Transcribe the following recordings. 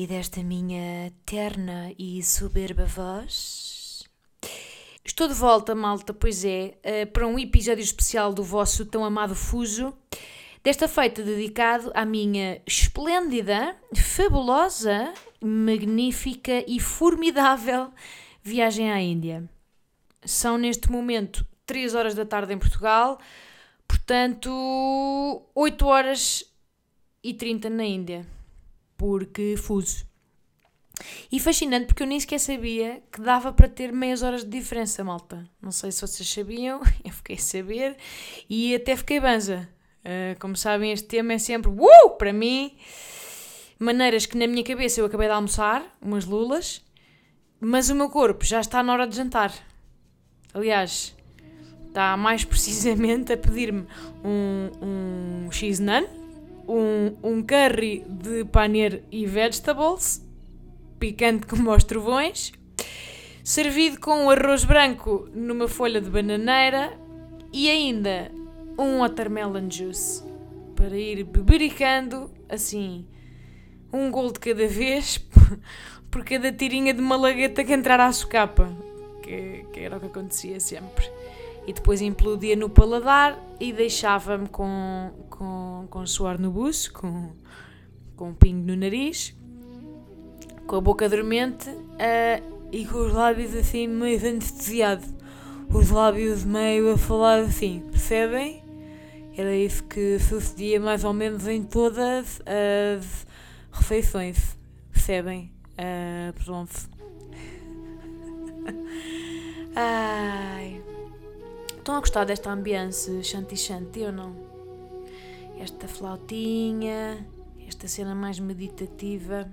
E desta minha terna e soberba voz? Estou de volta, malta, pois é, eh, para um episódio especial do vosso tão amado Fuso. Desta feita dedicado à minha esplêndida, fabulosa, magnífica e formidável viagem à Índia. São neste momento 3 horas da tarde em Portugal, portanto 8 horas e 30 na Índia, porque fuso. E fascinante porque eu nem sequer sabia que dava para ter meias horas de diferença, malta. Não sei se vocês sabiam, eu fiquei a saber e até fiquei banza. Uh, como sabem, este tema é sempre uh, para mim. Maneiras que na minha cabeça eu acabei de almoçar, umas lulas, mas o meu corpo já está na hora de jantar. Aliás, está mais precisamente a pedir-me um, um x-nan, um, um curry de paneer e vegetables, picante como aos trovões, servido com um arroz branco numa folha de bananeira e ainda um watermelon juice. Para ir bebericando assim um gol de cada vez por cada tirinha de malagueta que entrar à socapa que, que era o que acontecia sempre e depois implodia no paladar e deixava-me com, com, com suor no buço com, com um pingo no nariz com a boca dormente uh, e com os lábios assim meio anestesiado os lábios meio a falar assim, percebem? Era isso que sucedia mais ou menos em todas as refeições. Percebem? Uh, pronto. Ai. Estão a gostar desta ambiência shanti-shanti ou não? Esta flautinha, esta cena mais meditativa.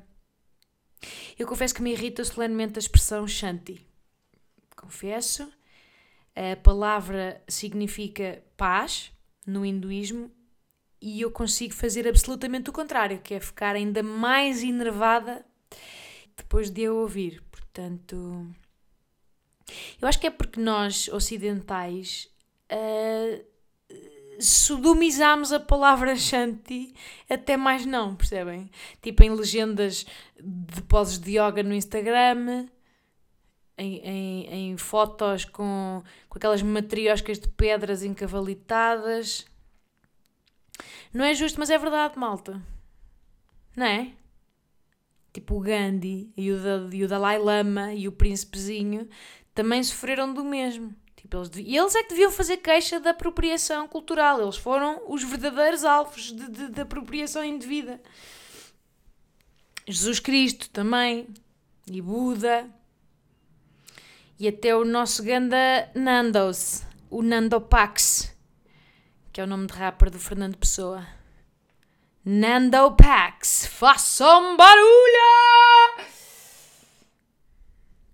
Eu confesso que me irrita solenemente a expressão shanti. Confesso. A palavra significa paz, no hinduísmo e eu consigo fazer absolutamente o contrário, que é ficar ainda mais enervada depois de eu ouvir. Portanto, eu acho que é porque nós ocidentais uh, a palavra Shanti até mais não, percebem? Tipo em legendas de poses de yoga no Instagram, em, em, em fotos com, com aquelas matrioscas de pedras encavalitadas. Não é justo, mas é verdade, malta. Não é? Tipo o Gandhi e o, e o Dalai Lama e o príncipezinho também sofreram do mesmo. Tipo, eles, e eles é que deviam fazer queixa da apropriação cultural. Eles foram os verdadeiros alvos de, de, de apropriação indevida. Jesus Cristo também. E Buda e até o nosso ganda Nandos, o Nando Pax, que é o nome de rapper do Fernando Pessoa. Nando Pax, façam barulho!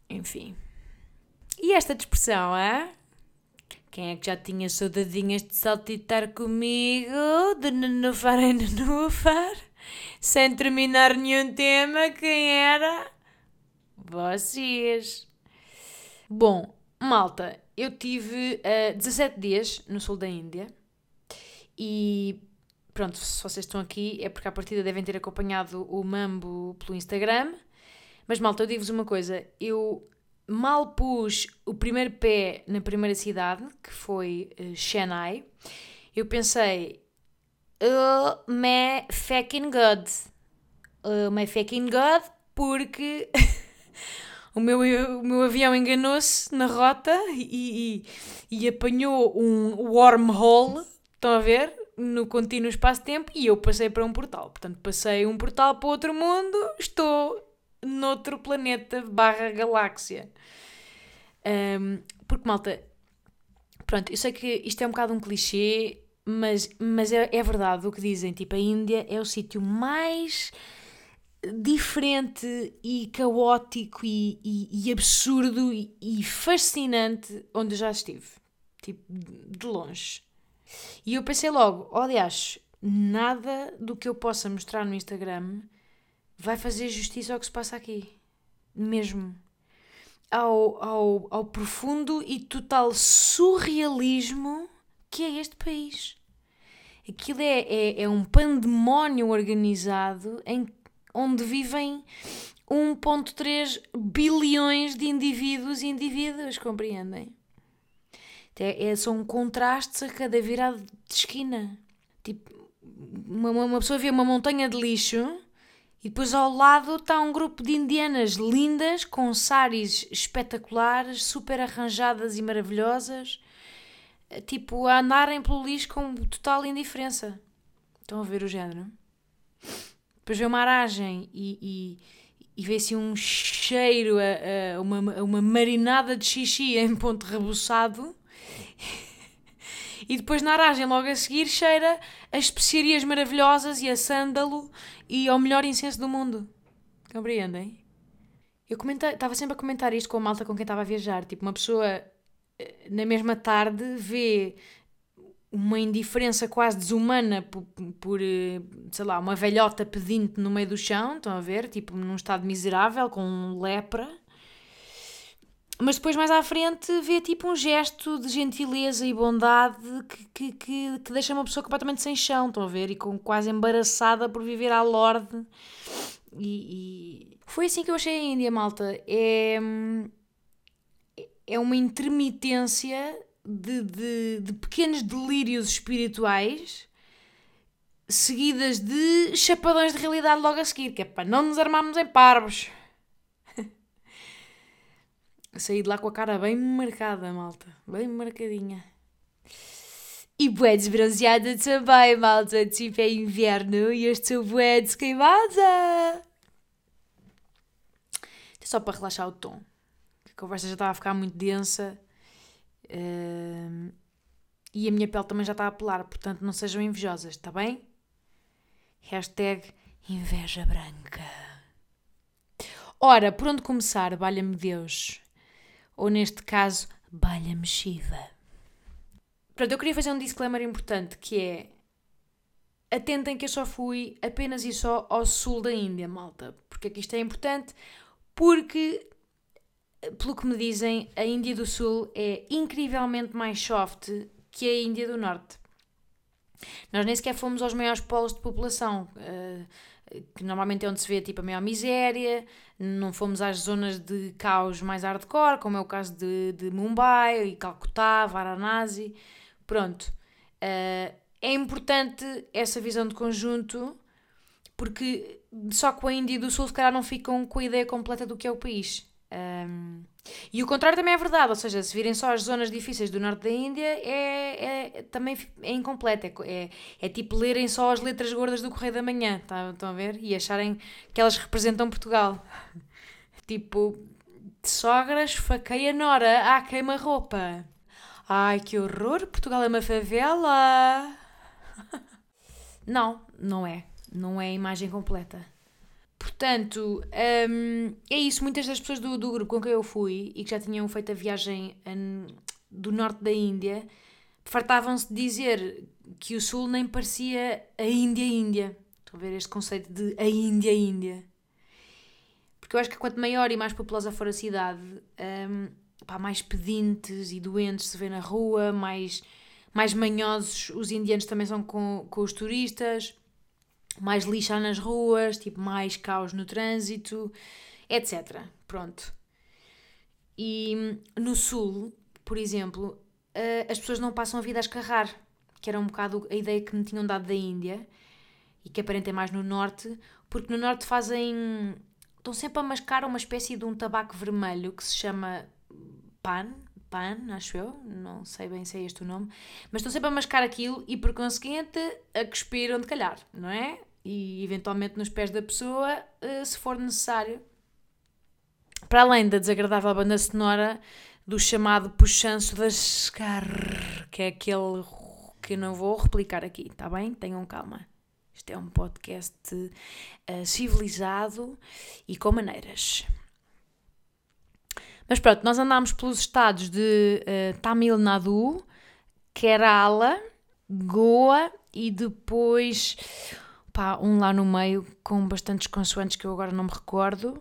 Enfim. E esta expressão, é? Quem é que já tinha saudadinhas de saltitar comigo, de nenufar em nenufar, sem terminar nenhum tema? Quem era? Vocês. Bom, malta, eu tive uh, 17 dias no sul da Índia e pronto, se vocês estão aqui é porque à partida devem ter acompanhado o Mambo pelo Instagram. Mas malta, eu digo-vos uma coisa, eu mal pus o primeiro pé na primeira cidade, que foi uh, Chennai, eu pensei, oh my fucking god, oh my fucking god, porque o meu, o meu avião enganou-se na rota e, e, e, apanhou um wormhole, estão a ver? No contínuo espaço-tempo e eu passei para um portal. Portanto, passei um portal para outro mundo, estou noutro planeta barra galáxia. Um, porque, malta, pronto, eu sei que isto é um bocado um clichê, mas, mas é, é verdade o que dizem. Tipo, a Índia é o sítio mais diferente e caótico e, e, e absurdo e, e, fascinante onde já estive. Tipo, de longe. E eu pensei logo, oh, aliás, nada do que eu possa mostrar no Instagram vai fazer justiça ao que se passa aqui. Mesmo. Ao, ao, ao profundo e total surrealismo que é este país. Aquilo é, é, é um pandemónio organizado em, onde vivem 1,3 bilhões de indivíduos e indivíduas, compreendem? É, são contrastes a cada virada de esquina. Tipo, uma, uma pessoa vê uma montanha de lixo e depois ao lado está um grupo de indianas lindas, com saris espetaculares, super arranjadas e maravilhosas, tipo a andarem pelo lixo com total indiferença. Estão a ver o género? Depois vê uma aragem e, e, e vê-se um cheiro, a, a, uma, a uma marinada de xixi em ponto rebuçado. E depois na aragem, logo a seguir, cheira as especiarias maravilhosas e a sândalo e ao melhor incenso do mundo. Compreendem? Eu estava sempre a comentar isto com a malta com quem estava a viajar. Tipo, uma pessoa eh, na mesma tarde vê uma indiferença quase desumana por, por, eh, sei lá, uma velhota pedinte no meio do chão, estão a ver? Tipo, num estado miserável, com lepra mas depois mais à frente vê tipo um gesto de gentileza e bondade que, que, que, que, deixa uma pessoa completamente sem chão, estão a ver? E com, quase embaraçada por viver à lorde. E, e, foi assim que eu achei a Índia, malta. É, é uma intermitência de, de, de pequenos delírios espirituais seguidas de chapadões de realidade logo a seguir, que é para não nos armarmos em parvos. Saí de lá com a cara bem marcada, malta. Bem marcadinha. E bué desbronzeada também, malta. Tipo, é inverno e eu estou bué desqueimada. Só para relaxar o tom. A conversa já estava a ficar muito densa. E a minha pele também já está a pelar. Portanto, não sejam invejosas, está bem? Hashtag inveja branca. Ora, por onde começar, valha-me Deus? Ou neste caso, balha mexiva. Pronto, eu queria fazer um disclaimer importante que é atentem que eu só fui apenas e só ao sul da Índia, malta. Porque aqui isto é importante, porque, pelo que me dizem, a Índia do Sul é incrivelmente mais soft que a Índia do Norte. Nós nem sequer fomos aos maiores polos de população. Uh, que normalmente é onde se vê tipo, a maior miséria, não fomos às zonas de caos mais hardcore, como é o caso de, de Mumbai e Calcutá, Varanasi. Pronto. Uh, é importante essa visão de conjunto, porque só com a Índia do Sul, se calhar, não ficam com a ideia completa do que é o país. Um, e o contrário também é verdade, ou seja, se virem só as zonas difíceis do norte da Índia, é, é também é incompleto. É, é, é, tipo lerem só as letras gordas do Correio da Manhã, tá, estão a ver? E acharem que elas representam Portugal. tipo, sogras faqueia Nora, ah, queima-roupa. Ai, que horror, Portugal é uma favela. não, não é. Não é a imagem completa. Portanto, um, é isso. Muitas das pessoas do, do grupo com quem eu fui e que já tinham feito a viagem um, do norte da Índia fartavam-se de dizer que o sul nem parecia a Índia-Índia. Estão a ver este conceito de a Índia-Índia. Porque eu acho que quanto maior e mais populosa for a cidade, um, pá, mais pedintes e doentes se vê na rua, mais, mais manhosos os indianos também são com, com os turistas mais lixa nas ruas, tipo mais caos no trânsito, etc. Pronto. E no sul, por exemplo, eh, as pessoas não passam a vida a escarrar, que era um bocado a ideia que me tinham dado da Índia e que aparenta mais no norte, porque no norte fazem. estão sempre a mascar uma espécie de um tabaco vermelho que se chama pan, pan, acho eu, não sei bem se é este o nome, mas estão sempre a mascar aquilo e por conseguinte a cuspir onde calhar, não é? E eventualmente nos pés da pessoa, eh, se for necessário. Para além da desagradável banda sonora do chamado puxanço das car, que é aquele que não vou replicar aqui, está bem? Tenham calma. Isto é um podcast uh, civilizado e com maneiras. Mas pronto, nós andámos pelos estados de uh, Tamil Nadu, Kerala, Goa e depois pá, um lá no meio com bastantes consoantes que eu agora não me recordo.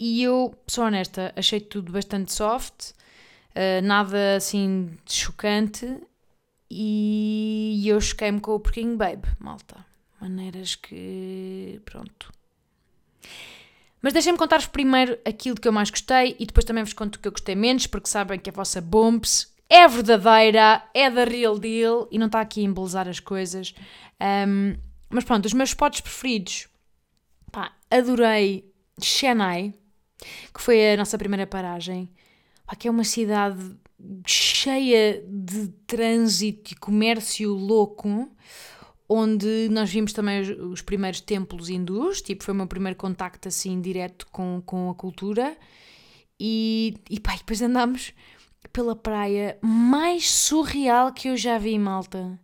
E eu, sou honesta, achei tudo bastante soft, uh, nada assim chocante. E eu choquei-me com o Porquinho Babe, malta. Maneiras que. Pronto. Mas deixem-me contar-vos primeiro aquilo que eu mais gostei e depois também vos conto o que eu gostei menos, porque sabem que a vossa Bumps é verdadeira, é da real deal e não está aqui a embelezar as coisas. Um, mas pronto, os meus spots preferidos. Pá, adorei Chennai, que foi a nossa primeira paragem. Pá, que é uma cidade cheia de trânsito e comércio louco onde nós vimos também os, os, primeiros templos hindus, tipo, foi o meu primeiro contacto assim direto com, com a cultura. E, e pá, depois andámos pela praia mais surreal que eu já vi em Malta.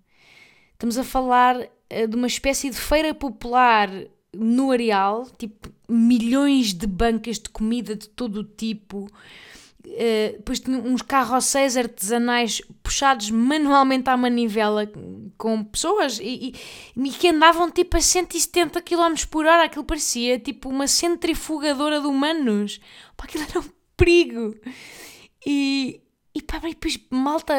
Estamos a falar uh, de uma espécie de feira popular no areal, tipo, milhões de bancas de comida de todo o tipo Uh, depois tinha uns carrosséis artesanais puxados manualmente à manivela com pessoas e, e, e, que andavam tipo a 170 km por hora. Aquilo parecia tipo uma centrifugadora de humanos. Pá, aquilo era um perigo. E, e pá, depois malta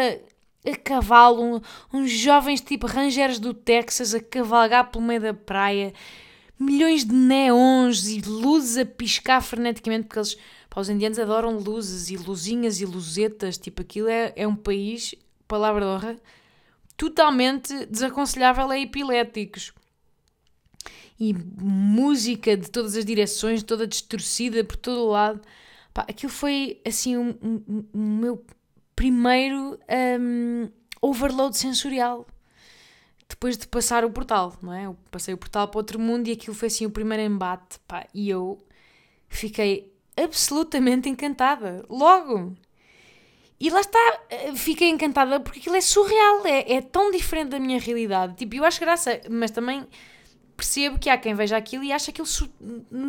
a cavalo, um, uns jovens tipo rangers do Texas a cavalgar pelo meio da praia, milhões de neons e luzes a piscar freneticamente porque eles Pá, os indianos adoram luzes e luzinhas e luzetas, tipo, aquilo é, é um país, palavra de honra, totalmente desaconselhável a epiléticos. E música de todas as direções, toda distorcida por todo o lado. Pá, aquilo foi, assim, o um, um, um, meu primeiro um, overload sensorial depois de passar o portal, não é? Eu passei o portal para outro mundo e aquilo foi assim o primeiro embate, pá, e eu fiquei absolutamente encantada. Logo! E lá está, eh, fiquei encantada porque aquilo é surreal, é, é tão diferente da minha realidade. Tipo, eu acho graça, mas também percebo que há quem veja aquilo e acha aquilo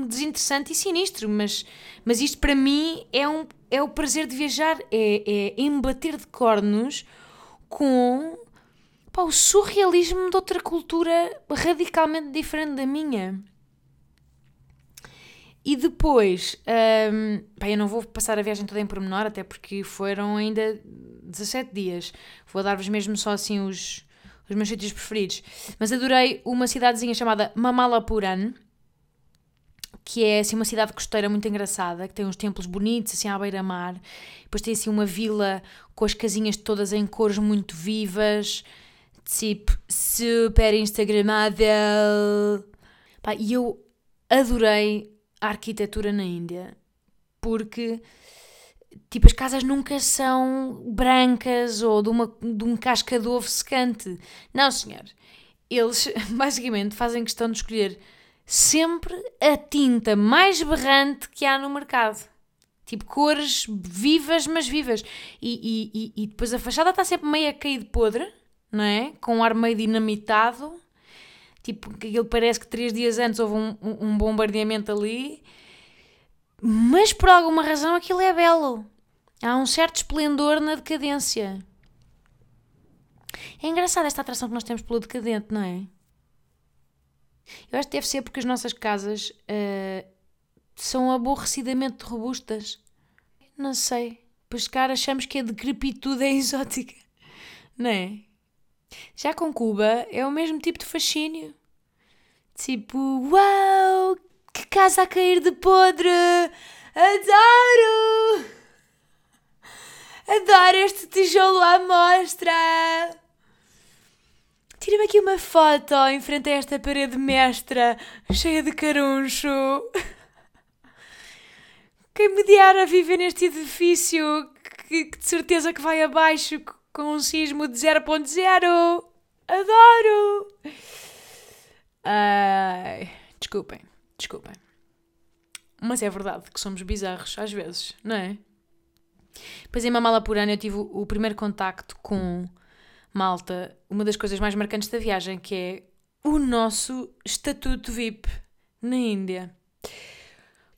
desinteressante e sinistro, mas, mas isto para mim é, um, é o prazer de viajar, é, é embater de cornos com pá, o surrealismo de outra cultura radicalmente diferente da minha. E depois, um, bem, eu não vou passar a viagem toda em pormenor, até porque foram ainda 17 dias. Vou dar-vos mesmo só assim os, os meus sítios preferidos. Mas adorei uma cidadezinha chamada Mamalapuran, que é assim uma cidade costeira muito engraçada, que tem uns templos bonitos assim à beira-mar. Depois tem assim uma vila com as casinhas todas em cores muito vivas, tipo super instagramável. Pá, e eu adorei a arquitetura na Índia, porque tipo as casas nunca são brancas ou de, uma, de um casca de ovo secante. Não, senhor. Eles basicamente fazem questão de escolher sempre a tinta mais berrante que há no mercado. Tipo, cores vivas, mas vivas. E, e, e, depois a fachada está sempre meio a cair de podre, não é? Com um ar meio dinamitado tipo, que ele parece que três dias antes houve um, um bombardeamento ali, mas por alguma razão aquilo é belo. Há um certo esplendor na decadência. É engraçada esta atração que nós temos pelo decadente, não é? Eu acho que deve ser porque as nossas casas uh, são aborrecidamente robustas. Não sei. Pois, cara, achamos que a decrepitude é exótica. Não é? Já com Cuba é o mesmo tipo de fascínio. Tipo, uau, que casa a cair de podre! Adoro! Adoro este tijolo à mostra! Tira-me aqui uma foto em frente a esta parede mestra, cheia de caruncho. Quem me dera viver neste edifício que, que de certeza que vai abaixo com um sismo de 0.0. Adoro! Ai, desculpem, desculpem. Mas é verdade que somos bizarros às vezes, não é? Pois em Mamalapurana eu tive o, primeiro contacto com Malta, uma das coisas mais marcantes da viagem, que é o nosso estatuto VIP na Índia.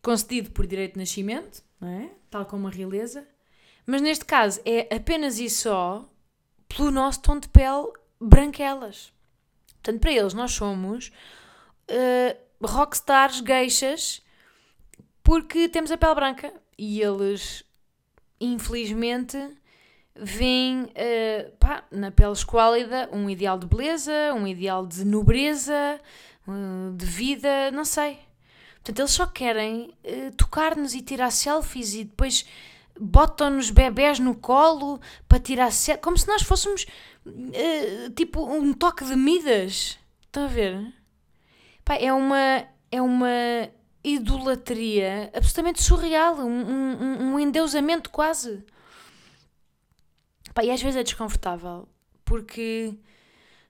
Concedido por direito de nascimento, não é? tal como a realeza, mas neste caso é apenas e só pelo nosso tom de pele branquelas. Portanto, para eles, nós somos uh, rockstars, geixas, porque temos a pele branca. E eles, infelizmente, veem uh, pá, na pele esquálida um ideal de beleza, um ideal de nobreza, uh, de vida, não sei. Portanto, eles só querem uh, tocar-nos e tirar selfies e depois botam-nos bebés no colo para tirar selfies, como se nós fôssemos tipo um toque de Midas. Estão a ver? Pá, é uma, é uma idolatria absolutamente surreal, um, um, um endeusamento quase. Pá, e às vezes é desconfortável, porque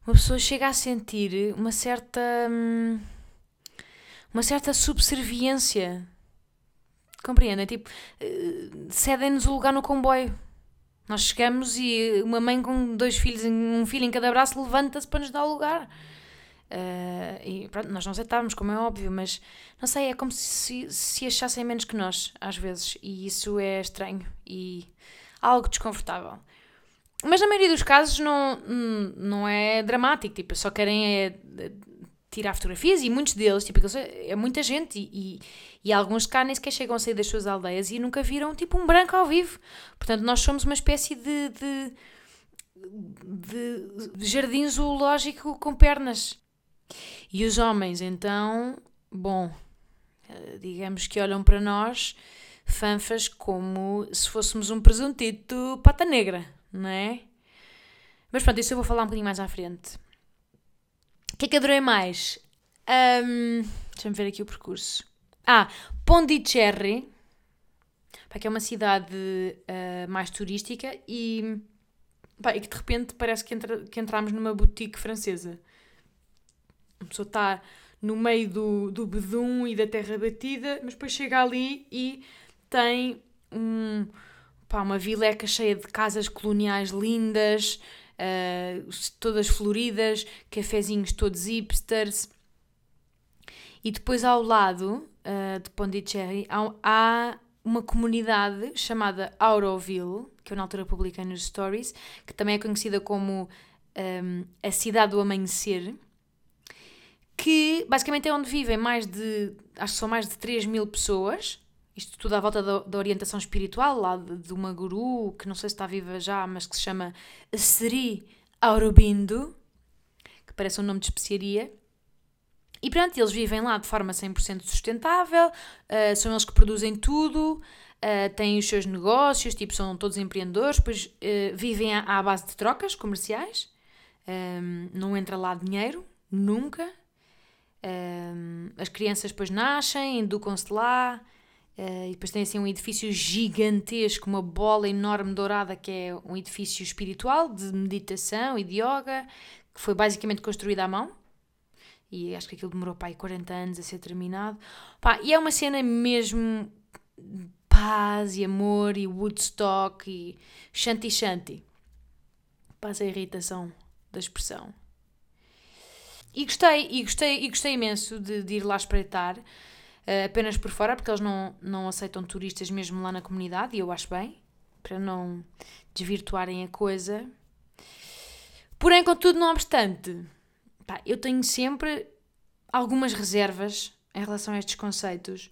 uma pessoa chega a sentir uma certa. Hum, uma certa subserviência. Compreendem? Tipo, eh, cedem-nos o lugar no comboio. Nós chegamos e uma mãe com dois filhos, um filho em cada braço, levanta-se para nos dar o lugar. Uh, e pronto, nós não aceitávamos, como é óbvio, mas não sei, é como se, se achassem menos que nós, às vezes, e isso é estranho e algo desconfortável. Mas na maioria dos casos não, não é dramático, tipo, só querem é, tirar fotografias e muitos deles, tipo, é muita gente e, e, e alguns cá nem sequer chegam a sair das suas aldeias e nunca viram, tipo, um branco ao vivo. Portanto, nós somos uma espécie de, de, de jardim zoológico com pernas. E os homens, então, bom, eh, digamos que olham para nós, fanfas, como se fôssemos um presuntito pata negra não é? Mas pronto, isso eu vou falar um bocadinho mais à frente. Que é que adorei mais? Um, Deixa-me ver aqui o percurso. Ah, Pondicherry, que é uma cidade uh, mais turística e, pá, e que de repente parece que, entra, que entramos numa boutique francesa. A pessoa está no meio do, do bedum e da terra batida, mas depois chega ali e tem um, pá, uma vileca cheia de casas coloniais lindas, uh, todas floridas, cafezinhos todos hipsters. E depois ao lado uh, de Pondicherry há, há uma comunidade chamada Auroville, que eu na altura publiquei nos stories, que também é conhecida como um, a cidade do amanhecer, que basicamente é onde vivem mais de, acho que são mais de 3 mil pessoas, isto tudo à volta da, da, orientação espiritual, lá de, de, uma guru, que não sei se está viva já, mas que se chama Sri Aurobindo, que parece um nome de especiaria. E pronto, eles vivem lá de forma 100% sustentável, uh, são eles que produzem tudo, uh, têm os seus negócios, tipo, são todos empreendedores, depois uh, vivem à, à, base de trocas comerciais, um, não entra lá dinheiro, nunca. Um, as crianças depois nascem, educam-se lá, Uh, e depois tem assim um edifício gigantesco, uma bola enorme dourada, que é um edifício espiritual de meditação e de yoga, que foi basicamente construído à mão. E acho que aquilo demorou aí 40 anos a ser terminado. Pá, e é uma cena mesmo paz e amor e Woodstock e shanti shanti. Paz a irritação da expressão. E gostei, e gostei, e gostei imenso de, de ir lá espreitar uh, apenas por fora, porque eles não, não aceitam turistas mesmo lá na comunidade, e eu acho bem, para não desvirtuarem a coisa. Porém, contudo, não obstante, pá, eu tenho sempre algumas reservas em relação a estes conceitos,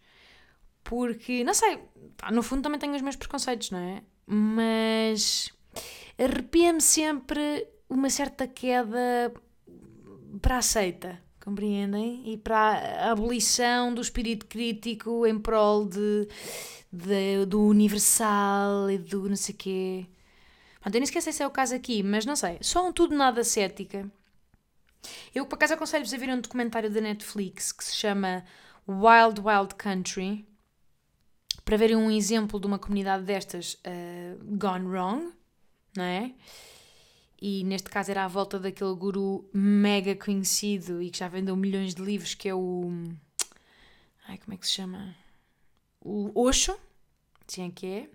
porque, não sei, pá, no fundo também tenho os meus preconceitos, não é? Mas arrepia-me sempre uma certa queda para a seita compreendem? E para a abolição do espírito crítico em prol de, de do universal e do não sei quê. Pronto, eu nem esqueci se é o caso aqui, mas não sei. Só um tudo nada cética. Eu, por acaso, aconselho-vos a ver um documentário da Netflix que se chama Wild Wild Country para verem um exemplo de uma comunidade destas uh, gone wrong, não é? E neste caso era à volta daquele guru mega conhecido e que já vendeu milhões de livros, que é o. Ai, como é que se chama? O Osho, sim, que é.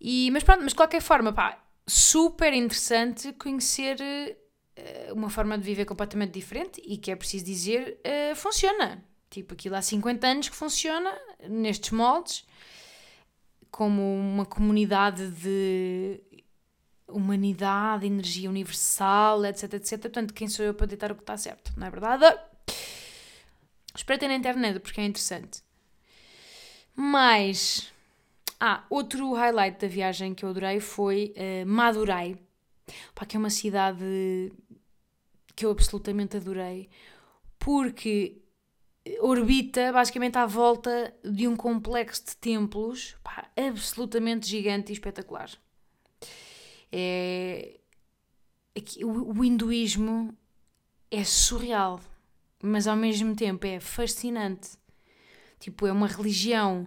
E, mas pronto, mas de qualquer forma, pá, super interessante conhecer uh, uma forma de viver completamente diferente e que é preciso dizer, uh, funciona. Tipo, aquilo há 50 anos que funciona nestes moldes, como uma comunidade de humanidade, energia universal, etc, etc. Portanto, quem sou eu para ditar o que está certo, não é verdade? Espreitem na internet porque é interessante. Mas, ah, outro highlight da viagem que eu adorei foi uh, Madurai, Pá, que é uma cidade que eu absolutamente adorei, porque orbita basicamente à volta de um complexo de templos pá, absolutamente gigante e espetacular. É, o, o hinduísmo é surreal, mas ao mesmo tempo é fascinante. Tipo, é uma religião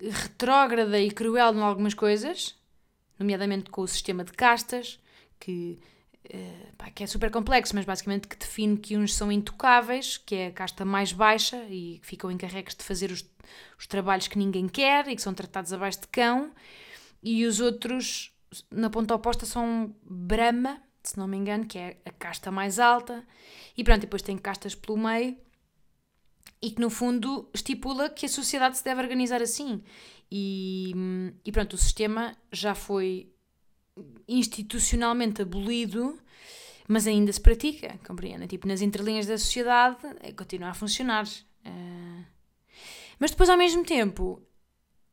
retrógrada e cruel em algumas coisas, nomeadamente com o sistema de castas, que, uh, pá, que é super complexo, mas basicamente que define que uns são intocáveis, que é a casta mais baixa e que ficam encarregues de fazer os, os trabalhos que ninguém quer e que são tratados abaixo de cão, e os outros, na ponta oposta, são Brahma, se não me engano, que é a casta mais alta, e pronto, depois tem castas pelo meio e que no fundo estipula que a sociedade se deve organizar assim. E, e pronto, o sistema já foi institucionalmente abolido, mas ainda se pratica, compreende? Tipo, nas entrelinhas da sociedade é, continua a funcionar. Uh, mas depois, ao mesmo tempo,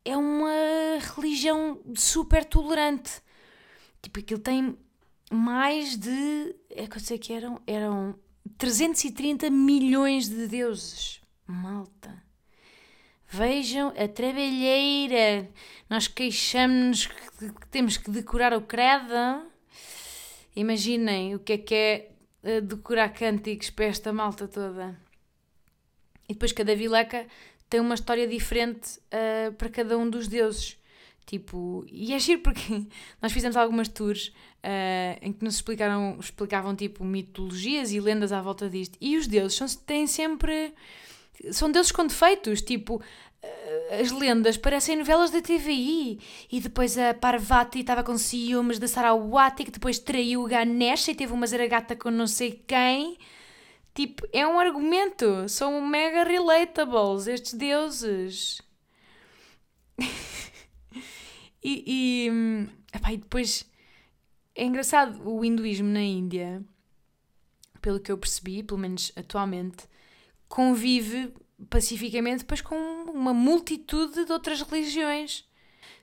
é uma religião super tolerante. Tipo, aquilo tem mais de. É que eu sei que eram. Eram 330 milhões de deuses. Malta. Vejam a trabalheira. Nós queixamos-nos que temos que decorar o credo. Imaginem o que é que é eh, decorar cânticos para esta malta toda. E depois cada vileca tem uma história diferente uh, para cada um dos deuses. Tipo, e é giro porque nós fizemos algumas tours uh, em que nos explicaram, explicavam tipo mitologias e lendas à volta disto. E os deuses são, têm sempre são deuses com defeitos, tipo, eh, as lendas parecem novelas da TVI. E depois a Parvati estava com ciúmes da Sarawati, que depois traiu o Ganesha e teve uma zaragata com não sei quem. Tipo, é um argumento. São mega relatables estes deuses. e, e, epá, e depois é engraçado o hinduísmo na Índia, pelo que eu percebi, pelo menos atualmente convive pacificamente depois com uma multitude de outras religiões.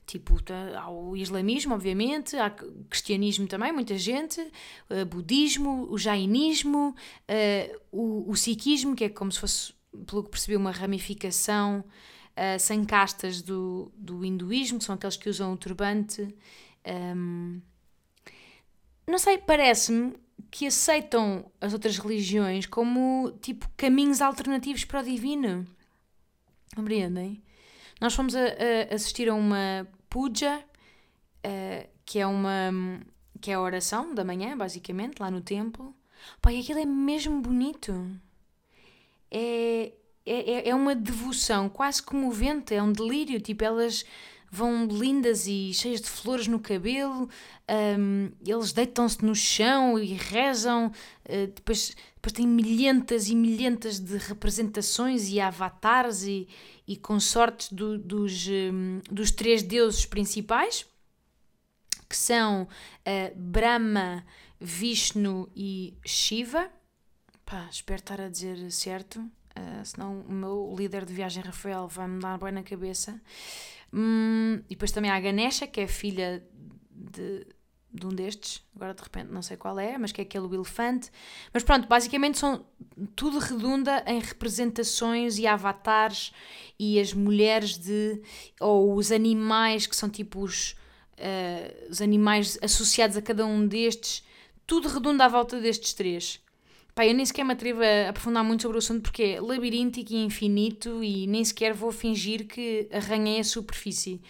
Tipo, tá, há o islamismo, obviamente, há cristianismo também, muita gente, uh, budismo, o jainismo, uh, o, o sikhismo, que é como se fosse, pelo que percebi, uma ramificação uh, sem castas do, do hinduísmo, que são aqueles que usam o turbante. Um, não sei, parece-me que aceitam as outras religiões como tipo caminhos alternativos para o divino. Compreendem? Nós fomos a, a assistir a uma puja, uh, que é uma que é a oração da manhã, basicamente, lá no templo. Pai, aquilo é mesmo bonito. É, é, é uma devoção quase comovente, é um delírio. Tipo, elas vão lindas e cheias de flores no cabelo, um, eles deitam-se no chão e rezam, uh, depois, depois tem milhentas e milhentas de representações e avatares e, e consortes do, dos, um, dos três deuses principais, que são uh, Brahma, Vishnu e Shiva. Pá, espero estar a dizer certo, uh, senão o meu líder de viagem, Rafael, vai me dar bem na cabeça. Hum, e depois também há a Ganesha, que é filha de, de um destes, agora de repente não sei qual é, mas que é aquele elefante. Mas pronto, basicamente são tudo redunda em representações e avatares e as mulheres de ou os animais que são tipo os, uh, os animais associados a cada um destes, tudo redunda à volta destes três. Pá, eu nem sequer me atrevo a aprofundar muito sobre o assunto porque é labiríntico e infinito e nem sequer vou fingir que arranhei a superfície.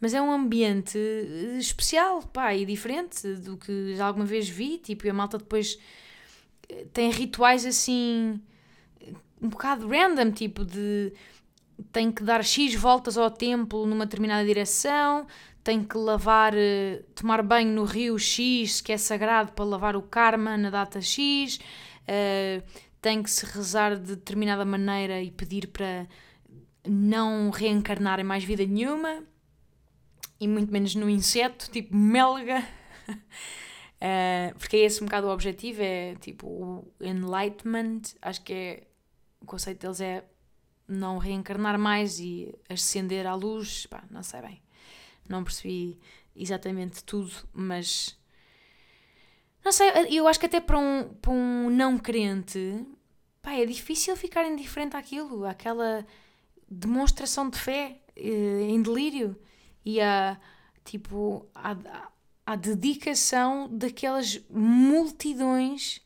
Mas é um ambiente eh, especial, pá, e diferente do que já alguma vez vi. Tipo, a malta depois eh, tem rituais assim, um bocado random, tipo de tem que dar X voltas ao templo numa determinada direção, tem que lavar, uh, tomar banho no rio X, que é sagrado para lavar o karma na data X, uh, tem que se rezar de determinada maneira e pedir para não reencarnar em mais vida nenhuma, e muito menos no inseto, tipo melga. Uh, porque é esse um bocado o objetivo, é tipo o enlightenment, acho que é o conceito deles é não reencarnar mais e ascender à luz, pá, não sei bem, não percebi exatamente tudo, mas não sei, eu acho que até para um, para um não crente, pá, é difícil ficar indiferente àquilo, àquela demonstração de fé eh, em delírio e a tipo a, à dedicação daquelas multidões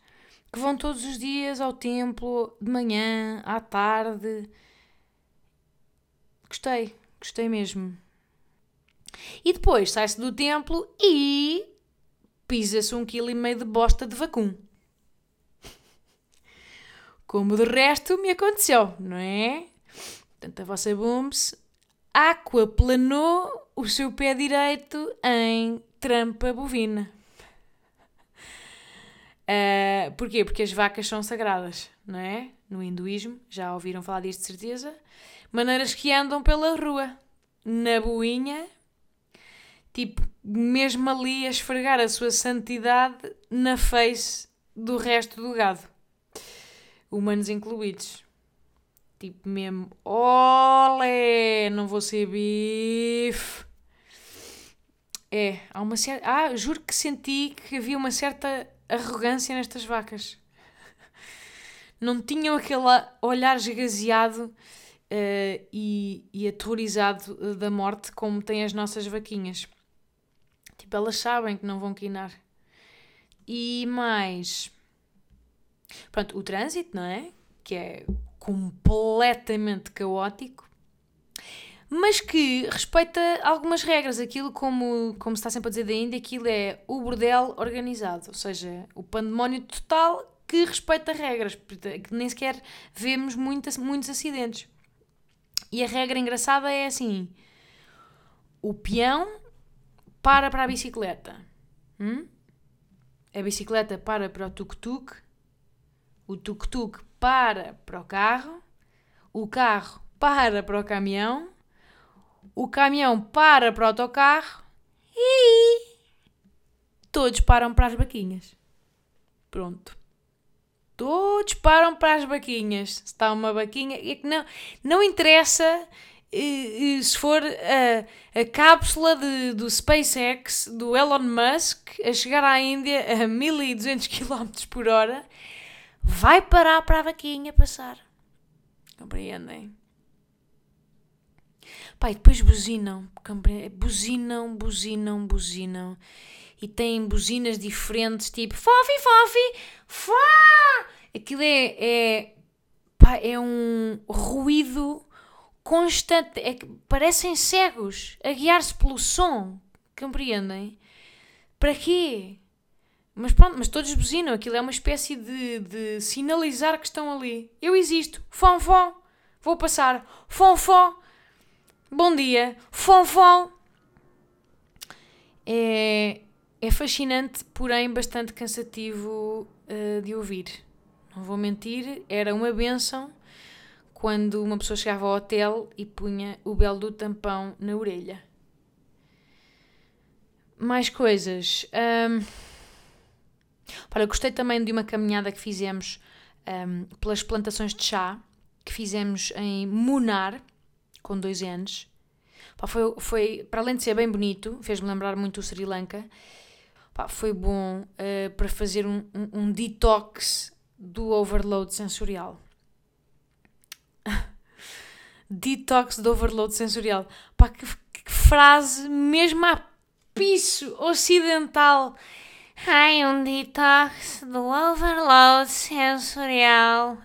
que vão todos os dias ao templo, de manhã, à tarde. Gostei, gostei mesmo. E depois sai-se do templo e pisa-se um quilo e meio de bosta de vacum. Como de resto me aconteceu, não é? Portanto, a vossa Booms aquaplanou o seu pé direito em trampa bovina. Uh, porquê? Porque as vacas são sagradas, não é? No hinduísmo, já ouviram falar disto de certeza. Maneiras que andam pela rua, na boinha, tipo, mesmo ali a esfregar a sua santidade na face do resto do gado. Humanos incluídos. Tipo mesmo, olé, não vou ser bife. É, há uma certa. Ah, juro que senti que havia uma certa arrogância nestas vacas. Não tinham aquele olhar esgazeado uh, e, e aterrorizado eh, da morte como têm as nossas vaquinhas. Tipo, elas sabem que não vão quinar. E mais. Pronto, o trânsito, não é? Que é completamente caótico mas que respeita algumas regras. Aquilo, como, como se está sempre a dizer da Índia, aquilo é o bordel organizado, ou seja, o pandemónio total que respeita regras, que nem sequer vemos muitas, muitos acidentes. E a regra engraçada é assim: o peão para para a bicicleta, hum? a bicicleta para para o tuk-tuk, o tuk-tuk para para o carro, o carro para para o caminhão o caminhão para para o autocarro e todos param para as vaquinhas. Pronto. Todos param para as vaquinhas. Se está uma vaquinha. É que não, não interessa se for a, a cápsula de, do SpaceX, do Elon Musk, a chegar à Índia a 1200 km por hora, vai parar para a vaquinha passar. Compreendem? Pai, depois buzinam, buzinam, buzinam, buzinam. E têm buzinas diferentes, tipo fofi, fofi, fá! Aquilo é, é, pá, é um ruído constante. É parecem cegos a guiar-se pelo som. Compreendem? Para quê? Mas pronto, mas todos buzinam. Aquilo é uma espécie de, de sinalizar que estão ali. Eu existo. Fom, fom. Vou passar. Fom, fom. Bom dia, fofó! É, é fascinante, porém bastante cansativo uh, de ouvir. Não vou mentir, era uma benção quando uma pessoa chegava ao hotel e punha o belo do tampão na orelha. Mais coisas. Um, gostei também de uma caminhada que fizemos um, pelas plantações de chá que fizemos em Munar, com dois anos. Foi, foi, para além de ser bem bonito, fez-me lembrar muito o Sri Lanka, pá, foi bom uh, para fazer um, um, um, detox do overload sensorial. detox do overload sensorial. Pá, que, que frase mesmo a piso ocidental. Ai, um detox do overload sensorial.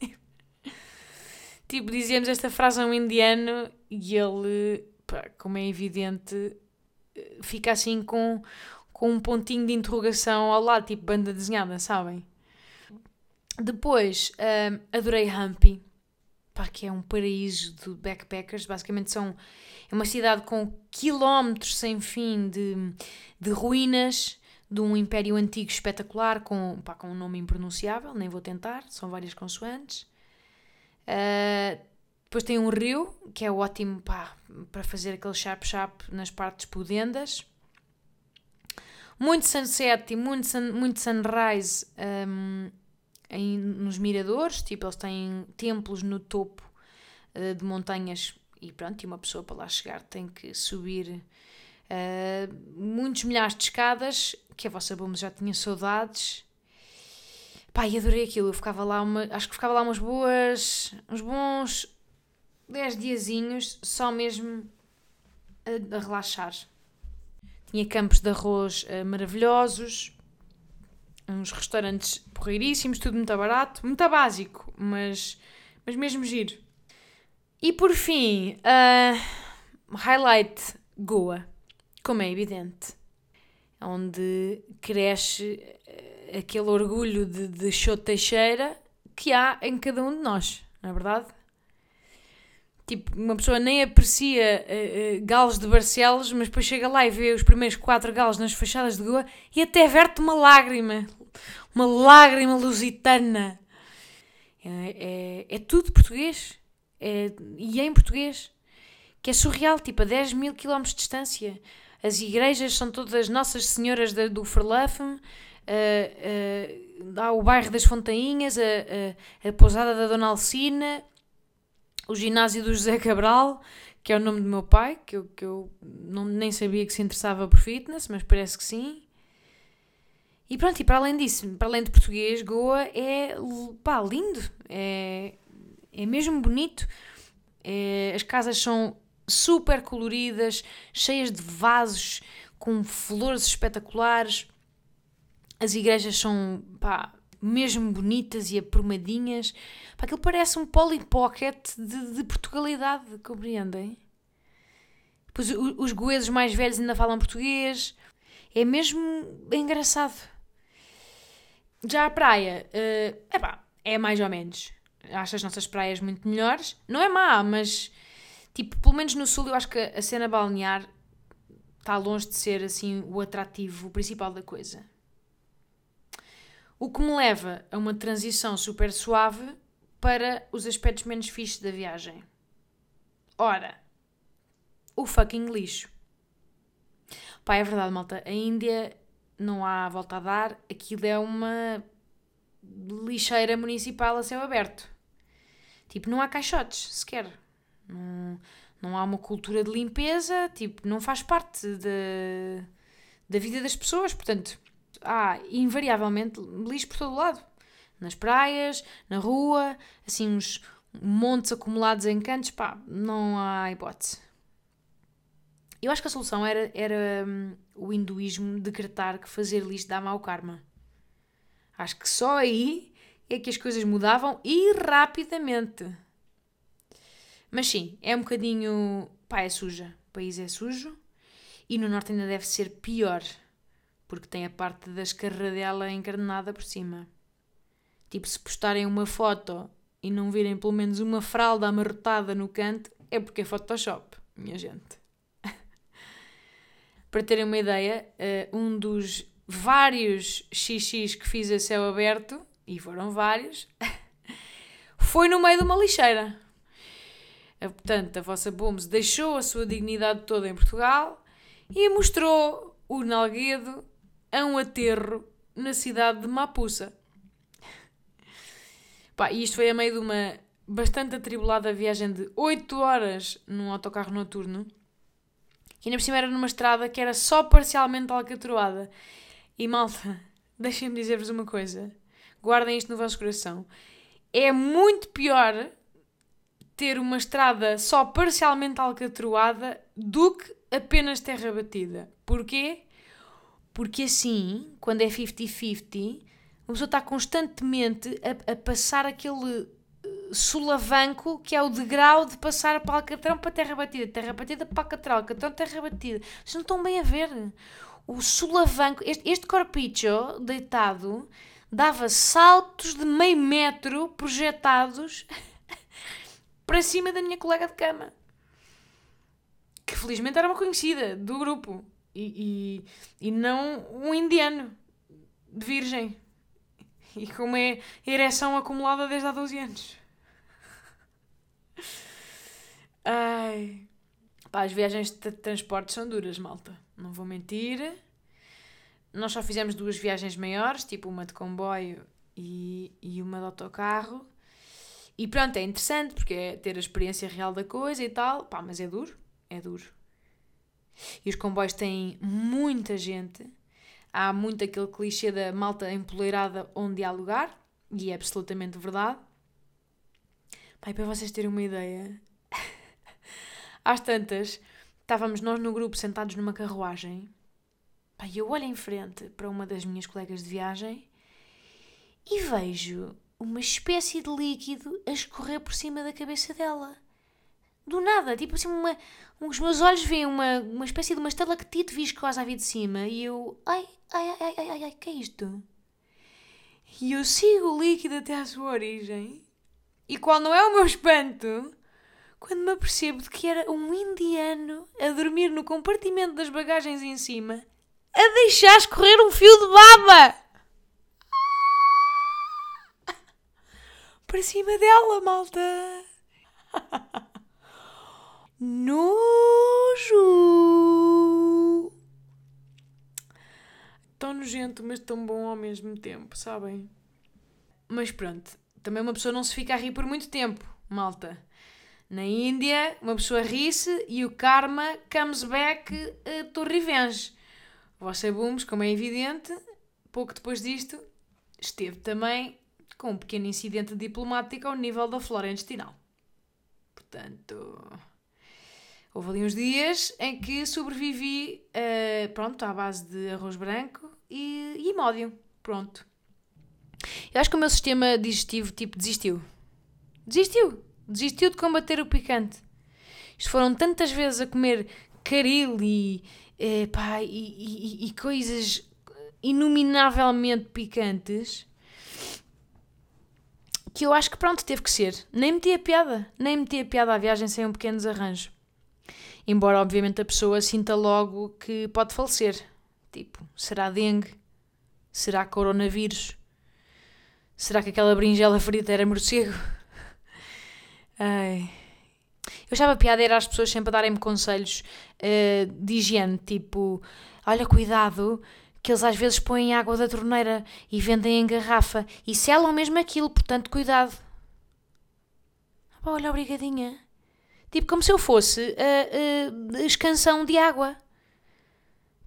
tipo, dizíamos esta frase a um indiano e ele, pá, como é evidente, fica assim com, com um pontinho de interrogação ao lado, tipo banda desenhada, sabem? Depois, um, adorei Humpy. pá, que é um paraíso de backpackers. Basicamente são, é uma cidade com quilómetros sem fim de, de ruínas de um império antigo espetacular com, pá, com um nome impronunciável, nem vou tentar, são várias consoantes. Uh, depois tem um rio, que é ótimo pá, para fazer aquele chap-chap nas partes pudendas. Muito sunset e muito, sun, muito sunrise um, em, nos miradores, tipo, eles têm templos no topo uh, de montanhas e pronto, e uma pessoa para lá chegar tem que subir uh, muitos milhares de escadas, que a vossa bomba já tinha saudades. Pá, e adorei aquilo, eu ficava lá, uma, acho que ficava lá umas boas, uns bons 10 diazinhos, só mesmo a, a relaxar. Tinha campos de arroz uh, maravilhosos, uns restaurantes porreiríssimos, tudo muito barato, muito básico, mas, mas mesmo giro. E por fim, uh, highlight Goa, como é evidente, onde cresce uh, aquele orgulho de, de show Teixeira que há em cada um de nós, não é verdade? Tipo, uma pessoa nem aprecia uh, uh, galos de Barcelos, mas depois chega lá e vê os primeiros quatro galos nas fachadas de Goa e até verte uma lágrima. Uma lágrima lusitana. É, é, é tudo português. É, e é em português. Que é surreal, tipo, a 10 mil quilómetros de distância. As igrejas são todas Nossas Senhoras do Ferlafen. Uh, há o bairro das Fontainhas, a, a, a pousada da Dona Alcina o ginásio do José Cabral, que é o nome do meu pai, que eu, que eu não, nem sabia que se interessava por fitness, mas parece que sim. E pronto, e para além disso, para além de português, Goa é pá, lindo, é, é mesmo bonito. É, as casas são super coloridas, cheias de vasos com flores espetaculares. As igrejas são pá, mesmo bonitas e aprumadinhas. Pá, aquilo parece um Polly Pocket de, de Portugalidade, compreendem? Depois os goeses mais velhos ainda falam português. É mesmo engraçado. Já a praia, uh, epá, é mais ou menos. Acho as nossas praias muito melhores. Não é má, mas tipo, pelo menos no sul eu acho que a cena balnear está longe de ser assim o atrativo principal da coisa. O que me leva a uma transição super suave para os aspectos menos fixos da viagem. Ora, o fucking lixo. Pá, é verdade, malta. A Índia não há volta a dar. Aquilo é uma lixeira municipal a céu aberto. Tipo, não há caixotes sequer. Não, não há uma cultura de limpeza. Tipo, não faz parte de, da vida das pessoas. Portanto, há invariavelmente lixo por todo lado. Nas praias, na rua, assim uns montes acumulados em cantos, pá, não há hipótese. Eu acho que a solução era, era um, o hinduísmo decretar que fazer lixo dá mau karma. Acho que só aí é que as coisas mudavam e rapidamente. Mas sim, é um bocadinho. pá, é suja. O país é sujo e no norte ainda deve ser pior porque tem a parte da escarradela encarnada por cima. Tipo, se postarem uma foto e não virem pelo menos uma fralda amarrotada no canto, é porque é Photoshop, minha gente. Para terem uma ideia, uh, um dos vários xx que fiz a céu aberto, e foram vários, foi no meio de uma lixeira. Eh, portanto, a vossa Booms deixou a sua dignidade toda em Portugal e mostrou o Nalguedo a um aterro na cidade de Mapusa. Pá, e isto foi a meio de uma bastante atribulada viagem de 8 horas num autocarro noturno. E ainda por cima era numa estrada que era só parcialmente alcatroada. E malta, deixem-me dizer-vos uma coisa. Guardem isto no vosso coração. É muito pior ter uma estrada só parcialmente alcatroada do que apenas terra batida. Porquê? Porque assim, quando é 50-50, a pessoa está constantemente a, a, passar aquele eh, sulavanco que é o degrau de passar para Alcatrão para terra batida, terra batida para Alcatrão, Alcatrão terra batida. Vocês não estão bem a ver. O sulavanco, este, este corpicho deitado dava saltos de meio metro projetados para cima da minha colega de cama. Que felizmente era uma conhecida do grupo. E, e, e não um indiano de virgem. E com uma ereção acumulada desde há 12 anos. Ai. Pá, as viagens de transporte são duras, malta. Não vou mentir. Nós só fizemos duas viagens maiores, tipo uma de comboio e, e uma de autocarro. E pronto, é interessante porque é ter a experiência real da coisa e tal. Pá, mas é duro. É duro. E os comboios têm muita gente. Há muito aquele clichê da malta empoleirada onde há lugar. E é absolutamente verdade. Pai, para vocês terem uma ideia, às tantas, estávamos nós no grupo sentados numa carruagem. Pai, eu olho em frente para uma das minhas colegas de viagem e vejo uma espécie de líquido a escorrer por cima da cabeça dela. Do nada, tipo assim, uma, os meus olhos veem uma, uma espécie de uma estalactite viscosa a vir de cima e eu, ai, ai, ai, ai, ai, ai, que é isto? E eu sigo o líquido até à sua origem. E qual não é o meu espanto? Quando me apercebo de que era um indiano a dormir no compartimento das bagagens em cima, a deixar escorrer um fio de baba! Para cima dela, malta! Nojo! Tão nojento, mas tão bom ao mesmo tempo, sabem? Mas pronto, também uma pessoa não se fica a rir por muito tempo, malta. Na Índia, uma pessoa ri-se e o karma comes back uh, to revenge. Você Booms, como é evidente, pouco depois disto, esteve também com um pequeno incidente diplomático ao nível da flora intestinal. Portanto, houve ali uns dias em que sobrevivi, uh, pronto, à base de arroz branco e, e módio. Pronto. Eu acho que o meu sistema digestivo, tipo, desistiu. Desistiu. Desistiu de combater o picante. Isto foram tantas vezes a comer caril e, eh, pá, e, e, e coisas inuminavelmente picantes que eu acho que pronto, teve que ser. Nem meti a piada, nem meti a piada à viagem sem um pequeno desarranjo. Embora, obviamente, a pessoa sinta logo que pode falecer. Tipo, será dengue? Será coronavírus? Será que aquela berinjela frita era morcego? Ai. Eu achava piada era as pessoas sempre a darem-me conselhos uh, de higiene, tipo, olha, cuidado, que eles às vezes põem água da torneira e vendem em garrafa e selam mesmo aquilo, portanto, cuidado. Olha, obrigadinha. Tipo, como se eu fosse a, a, a escansão de água.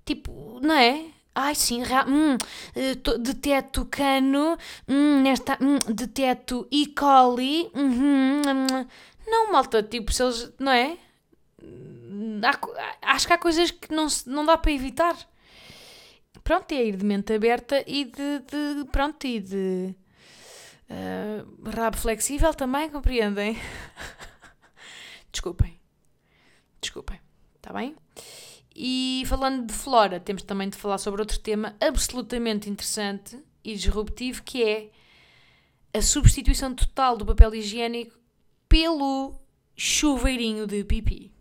Tipo, não é? Ai, sim, hum, eh, deteto cano, hum, nesta, hum, deteto E. coli. Uhum, hum. Não, malta, tipo, se eles, não é? Há, acho que há coisas que não, não dá para evitar pronto, é ir de mente aberta e de, de pronto, e de uh, rabo flexível também, compreendem? Desculpem. Desculpem, está bem? E falando de flora, temos também de falar sobre outro tema absolutamente interessante e disruptivo que é a substituição total do papel higiênico pelo chuveirinho de pipi.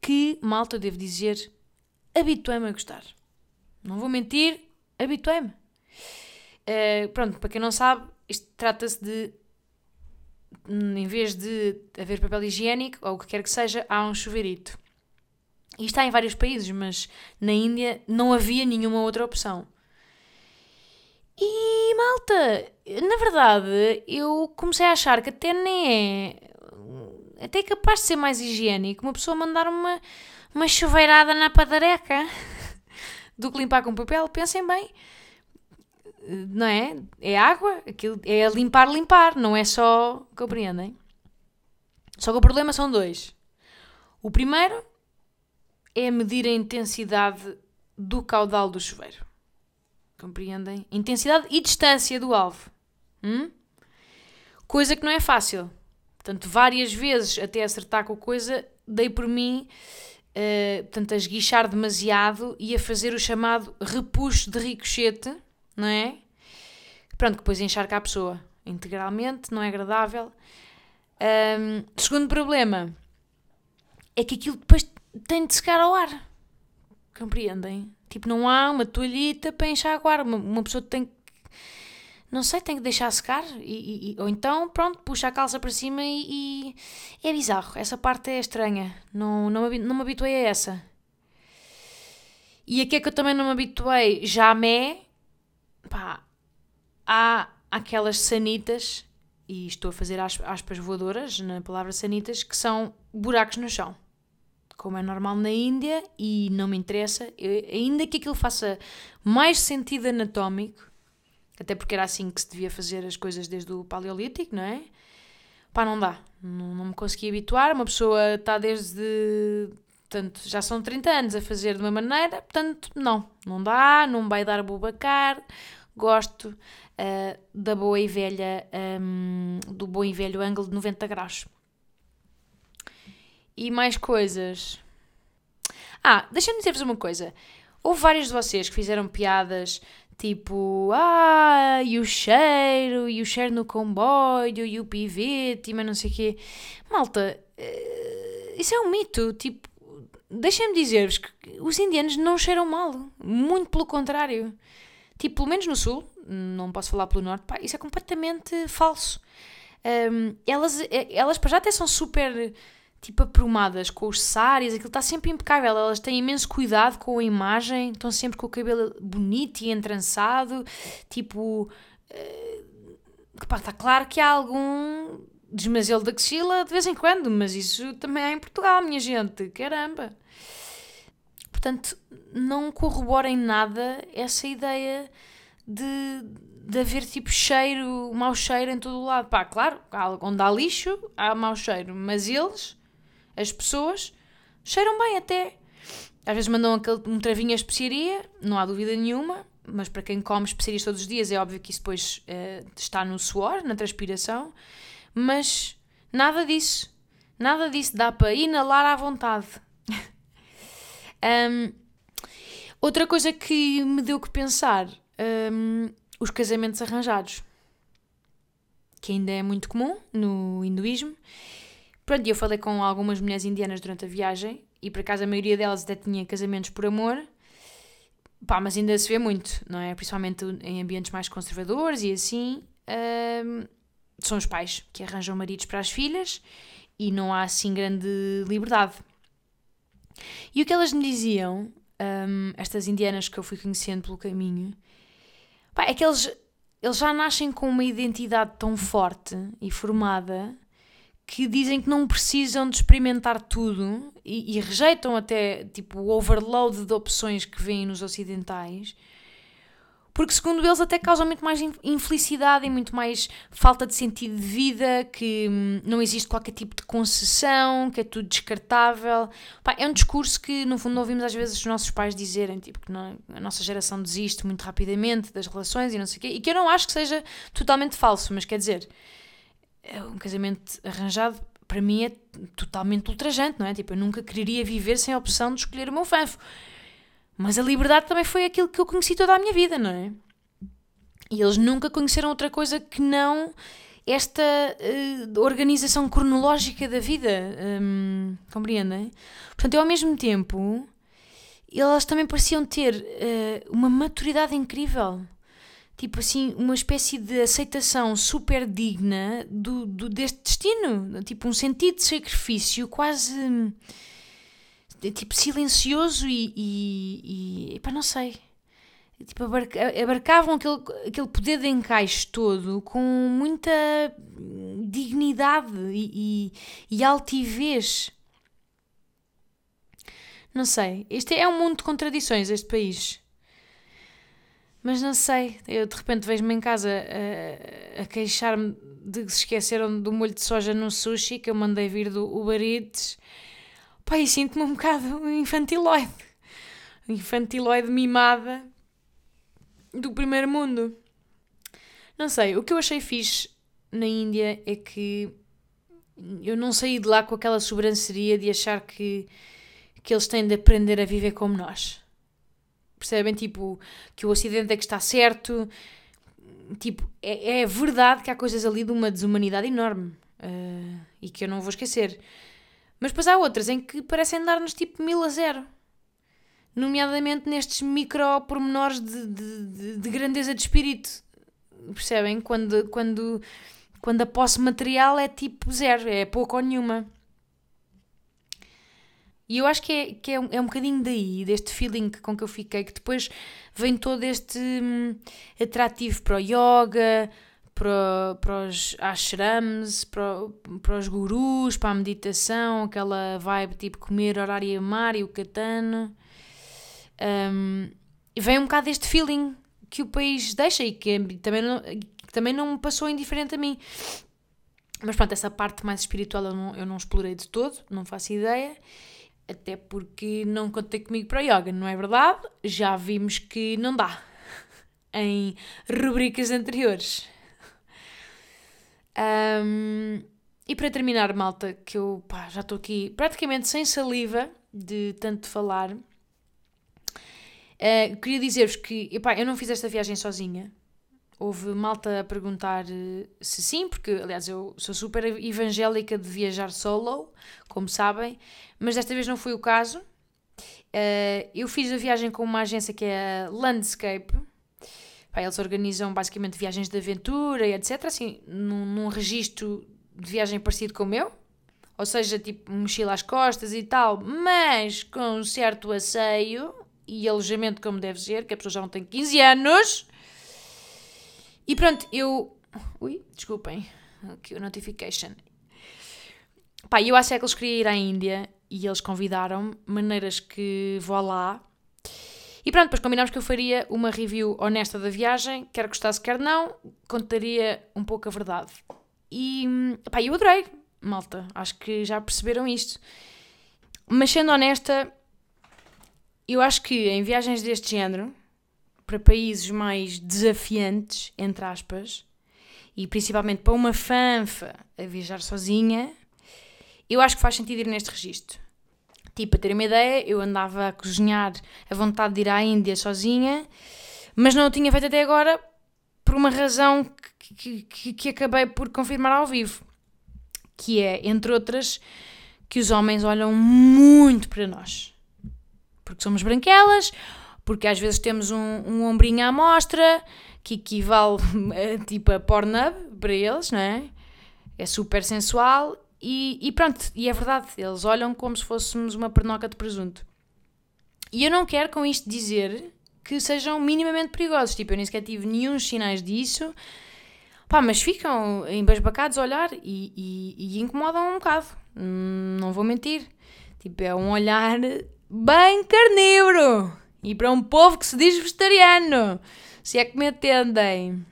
Que, malta, devo dizer, habituei-me a gostar. Não vou mentir, habituei-me. Uh, pronto, para quem não sabe, isto trata-se de em vez de haver papel higiênico ou o que quer que seja, há um chuveirito. E está em vários países, mas na Índia não havia nenhuma outra opção. E malta, na verdade, eu comecei a achar que até nem é. Até é capaz de ser mais higiênico uma pessoa mandar uma, uma chuveirada na padareca do que limpar com papel. Pensem bem, não é? É água, aquilo é limpar, limpar, não é só. Compreendem? Só que o problema são dois. O primeiro é medir a intensidade do caudal do chuveiro. Compreendem? Intensidade e distância do alvo. Hum? Coisa que não é fácil. Portanto, várias vezes até acertar com a coisa, dei por mim uh, portanto, a esguichar demasiado e a fazer o chamado repuxo de ricochete, não é? Pronto, depois encharca a pessoa integralmente, não é agradável. Um, segundo problema é que aquilo depois tem de secar ao ar. Compreendem? Tipo, não há uma toalhita para enxaguar. Uma, uma pessoa tem que. Não sei, tem que deixar secar. E, e, ou então, pronto, puxa a calça para cima e, e, É bizarro. Essa parte é estranha. Não, não, me, não me habituei a essa. E aqui é que eu também não me habituei. Me. Pá. Há aquelas sanitas. E estou a fazer aspas voadoras na palavra sanitas. Que são buracos no chão como é normal na Índia, e não me interessa, eu, ainda que aquilo faça mais sentido anatómico, até porque era assim que se devia fazer as coisas desde o Paleolítico, não é? Pá, não dá, não, não me consegui habituar. Uma pessoa está desde. Portanto, já são 30 anos a fazer de uma maneira, portanto, não, não dá, não vai dar bubacar. Gosto uh, da boa e velha, um, do bom e velho ângulo de 90 graus. E mais coisas. Ah, deixa-me dizer-vos uma coisa. Houve vários de vocês que fizeram piadas tipo, ah, e o cheiro, e o cheiro no comboio, e o pivete, mas não sei o quê. Malta, uh, isso é um mito. Tipo, deixem-me dizer-vos que os indianos não cheiram mal. Muito pelo contrário. Tipo, pelo menos no sul, não posso falar pelo norte, pá, isso é completamente falso. Um, elas, eh, elas para já até são super tipo aprumadas com os sários, aquilo está sempre impecável. Elas têm imenso cuidado com a imagem, estão sempre com o cabelo bonito e entrançado. Tipo, uh, está claro que há algum desmazelo da axila de vez em quando, mas isso também é em Portugal, minha gente, caramba. Portanto, não corroborem nada essa ideia de, de haver tipo cheiro, mau cheiro em todo o lado. Pá, claro, onde há lixo há mau cheiro, mas eles as pessoas cheiram bem até. Às vezes mandam aquele, um travinho a especiaria, não há dúvida nenhuma, mas para quem come especiarias todos os dias é óbvio que isso depois uh, está no suor, na transpiração, mas nada disso. Nada disso dá para inalar à vontade. Um, outra coisa que me deu que pensar, um, os casamentos arranjados, que ainda é muito comum no hinduísmo Pronto, eu falei com algumas mulheres indianas durante a viagem e por acaso a maioria delas até tinha casamentos por amor. Pá, mas ainda se vê muito, não é? Principalmente em ambientes mais conservadores e assim. Hum, são os pais que arranjam maridos para as filhas e não há assim grande liberdade. E o que elas me diziam, hum, estas indianas que eu fui conhecendo pelo caminho, pá, é que eles, eles já nascem com uma identidade tão forte e formada que dizem que não precisam de experimentar tudo e, e, rejeitam até tipo o overload de opções que vêm nos ocidentais, porque segundo eles até causam muito mais infelicidade e muito mais falta de sentido de vida, que hum, não existe qualquer tipo de concessão, que é tudo descartável. Pá, é um discurso que no fundo ouvimos às vezes os nossos pais dizerem, tipo que não, a nossa geração desiste muito rapidamente das relações e não sei o quê, e que eu não acho que seja totalmente falso, mas quer dizer é um casamento arranjado para mim é totalmente ultrajante, não é? Tipo, eu nunca quereria viver sem a opção de escolher o meu fanfo. Mas a liberdade também foi aquilo que eu conheci toda a minha vida, não é? E eles nunca conheceram outra coisa que não esta uh, organização cronológica da vida. Um, compreendem? Portanto, eu ao mesmo tempo, elas também pareciam ter uh, uma maturidade incrível tipo assim, uma espécie de aceitação super digna do, do, deste destino, tipo um sentido de sacrifício quase tipo silencioso e, e, e pá, não sei. Tipo, abarcavam aquele, aquele poder de encaixe todo com muita dignidade e, e, e altivez. Não sei. Este é um mundo de contradições, este país. Mas não sei, eu de repente vejo-me em casa a, a queixar-me de que se esqueceram do molho de soja no sushi que eu mandei vir do Uber Eats. E sinto-me um bocado infantiloide. Infantiloide mimada do primeiro mundo. Não sei, o que eu achei fixe na Índia é que eu não saí de lá com aquela sobranceria de achar que, que eles têm de aprender a viver como nós. Percebem? Tipo, que o Ocidente é que está certo. Tipo, é, é verdade que há coisas ali de uma desumanidade enorme. uh, e que eu não vou esquecer. Mas depois há outras em que parecem dar-nos tipo mil a zero. Nomeadamente nestes micro pormenores de, de, de, de grandeza de espírito. Percebem? Quando, quando, quando a posse material é tipo zero, é pouco ou nenhuma. E eu acho que é, que é, um, é um bocadinho daí, deste feeling com que eu fiquei, que depois vem todo este hum, atrativo para o yoga, para, para os ashrams, para, para os gurus, para a meditação, aquela vibe tipo comer, orar e amar e o katana. Um, vem um bocado deste feeling que o país deixa e que também não, também não me passou indiferente a mim. Mas pronto, essa parte mais espiritual eu não, eu não explorei de todo, não faço ideia. Até porque não contei comigo para yoga, não é verdade? Já vimos que não dá em rubricas anteriores. Um, e para terminar, malta, que eu pá, já estou aqui praticamente sem saliva de tanto falar, uh, queria dizer-vos que epá, eu não fiz esta viagem sozinha. Houve malta a perguntar uh, se sim, porque aliás eu sou super evangélica de viajar solo, como sabem, mas desta vez não foi o caso. Uh, eu fiz a viagem com uma agência que é a Landscape, Pá, eles organizam basicamente viagens de aventura e etc. Assim, num, num registro de viagem parecido com o meu. Ou seja, tipo, mochila às costas e tal, mas com um certo asseio e alojamento como deve ser, que a pessoa já não tem 15 anos. E pronto, eu. Ui, desculpem. Aqui o notification. Pá, eu há séculos queria ir à Índia e eles convidaram-me, maneiras que vou lá e pronto, depois combinámos que eu faria uma review honesta da viagem, quer gostasse, quer não, contaria um pouco a verdade. E pá, eu adorei, malta, acho que já perceberam isto. Mas sendo honesta, eu acho que em viagens deste género, para países mais desafiantes, entre aspas, e principalmente para uma fanfa a viajar sozinha, eu acho que faz sentido ir neste registro. Tipo, para ter uma ideia, eu andava a cozinhar a vontade de ir à Índia sozinha, mas não o tinha feito até agora por uma razão que, que, que acabei por confirmar ao vivo. Que é, entre outras, que os homens olham muito para nós. Porque somos branquelas, porque às vezes temos um, um ombrinho à mostra, que equivale tipo a Pornhub para eles, não é? É super sensual e, e, pronto, e é verdade, eles olham como se fôssemos uma pernoca de presunto. E eu não quero com isto dizer que sejam minimamente perigosos, tipo, eu nem sequer tive nenhum sinais disso, pá, mas ficam embasbacados a olhar e, e, e incomodam um bocado, hum, não vou mentir. Tipo, é um olhar bem carnívoro e para um povo que se diz vegetariano, se é que me atendem.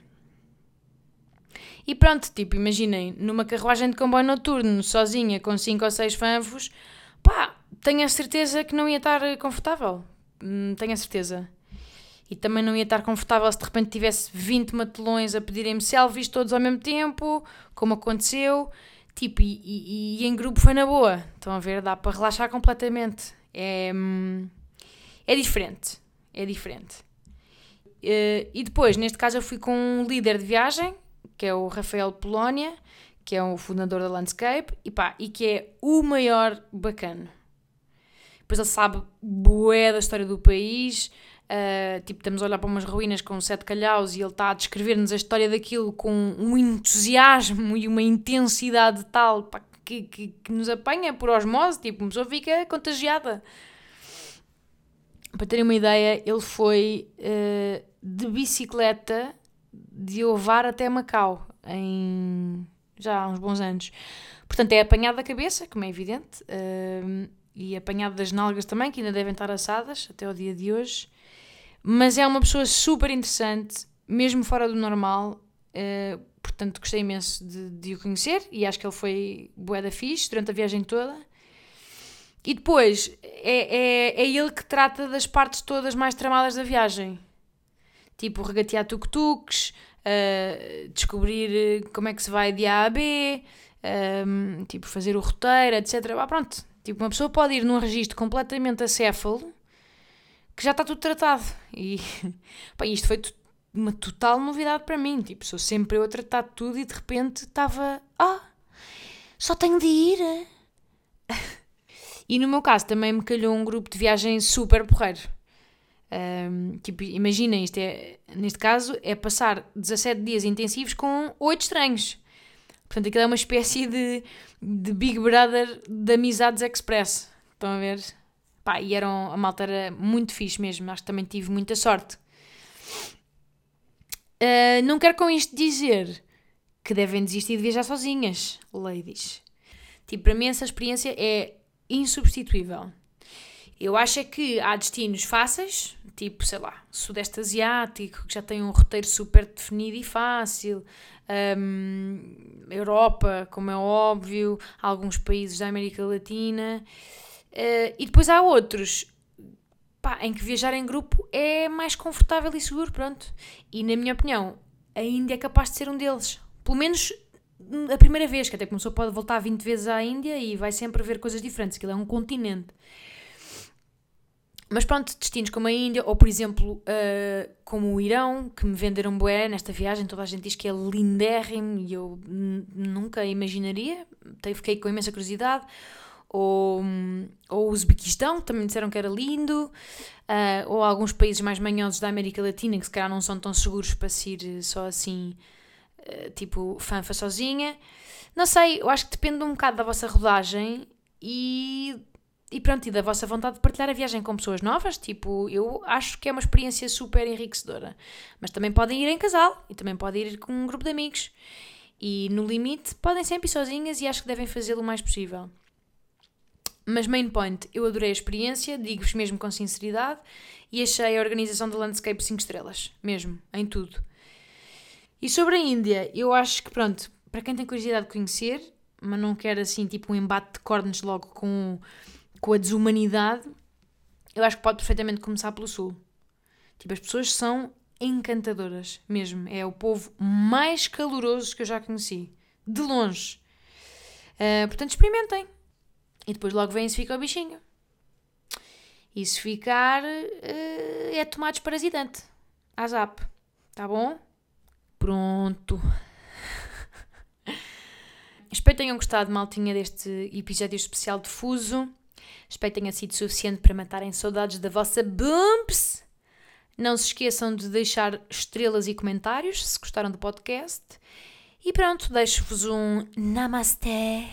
E pronto, tipo, imaginem, numa carruagem de comboio noturno, sozinha, com 5 ou 6 fanfos, pá, tenho a certeza que não ia estar confortável. Hum, tenho a certeza. E também não ia estar confortável se de repente tivesse 20 matelões a pedirem-me selfies todos ao mesmo tempo, como aconteceu. Tipo, e, e, e, em grupo foi na boa. Estão a ver? Dá para relaxar completamente. É, hum, é diferente. É diferente. Uh, e depois, neste caso, eu fui com um líder de viagem, que é o Rafael Polónia, que é o fundador da Landscape, e, pá, e que é o maior bacana. Depois ele sabe bué da história do país, uh, tipo, estamos a olhar para umas ruínas com sete calhaus e ele está a descrever-nos a história daquilo com um entusiasmo e uma intensidade tal pá, que, que, que, nos apanha por osmose, tipo, uma pessoa fica contagiada. Para terem uma ideia, ele foi uh, de bicicleta de Ovar até Macau, em já há uns bons anos. Portanto, é apanhado da cabeça, como é evidente, uh, e apanhado das nalgas também, que ainda devem estar assadas até o dia de hoje. Mas é uma pessoa super interessante, mesmo fora do normal. Uh, portanto, gostei imenso de, de, o conhecer e acho que ele foi bué da fixe durante a viagem toda. E depois, é, é, é ele que trata das partes todas mais tramadas da viagem. Tipo, regatear tuk-tuks, uh, descobrir eh, como é que se vai de A a B, um, tipo, fazer o roteiro, etc. Ah, pronto, tipo, uma pessoa pode ir num registro completamente acéfalo que já está tudo tratado. E pá, isto foi uma total novidade para mim. Tipo, sou sempre eu a tratar tudo e de repente estava. Ah! Só tenho de ir. e no meu caso também me calhou um grupo de viagem super porreiro. Um, tipo, imaginem, isto é, neste caso, é passar 17 dias intensivos com 8 estranhos. Portanto, aquilo é uma espécie de, de Big Brother de Amizades Express. Estão a ver? Pá, e eram, a malta era muito fixe mesmo. Acho que também tive muita sorte. Uh, não quero com isto dizer que devem desistir de viajar sozinhas, ladies. Tipo, para mim essa experiência é insubstituível. Eu acho é que há destinos fáceis, tipo, sei lá, Sudeste Asiático, que já tem um roteiro super definido e fácil, um, Europa, como é óbvio, alguns países da América Latina, uh, e depois há outros pá, em que viajar em grupo é mais confortável e seguro, pronto. E na minha opinião, a Índia é capaz de ser um deles. Pelo menos a primeira vez, que até pessoa pode voltar 20 vezes à Índia e vai sempre ver coisas diferentes, aquilo é um continente. Mas pronto, destinos como a Índia, ou por exemplo, uh, como o Irão, que me venderam bué nesta viagem, toda a gente diz que é lindérrimo e eu nunca imaginaria, fiquei com imensa curiosidade. Ou, ou o Uzbequistão, que também disseram que era lindo, uh, ou alguns países mais manhosos da América Latina, que se calhar não são tão seguros para se ir só assim, uh, tipo, fanfa sozinha. Não sei, eu acho que depende um bocado da vossa rodagem e e pronto, e da vossa vontade de partilhar a viagem com pessoas novas, tipo, eu acho que é uma experiência super enriquecedora. Mas também podem ir em casal e também podem ir com um grupo de amigos. E no limite, podem sempre ir sozinhas e acho que devem fazê-lo o mais possível. Mas main point, eu adorei a experiência, digo-vos mesmo com sinceridade, e achei a organização do Landscape 5 estrelas, mesmo, em tudo. E sobre a Índia, eu acho que, pronto, para quem tem curiosidade de conhecer, mas não quer assim, tipo, um embate de cornos logo com com a desumanidade, eu acho que pode perfeitamente começar pelo Sul. Tipo, as pessoas são encantadoras, mesmo. É o povo mais caloroso que eu já conheci. De longe. Uh, portanto, experimentem. E depois logo vem se fica o bichinho. E se ficar, uh, é tomate parasitante. Azap. Tá bom? Pronto. Espero que tenham gostado, maltinha, deste episódio especial de Fuso. Espero que tenha sido suficiente para matarem saudades da vossa bumps. Não se esqueçam de deixar estrelas e comentários se gostaram do podcast. E pronto, deixo-vos um Namaste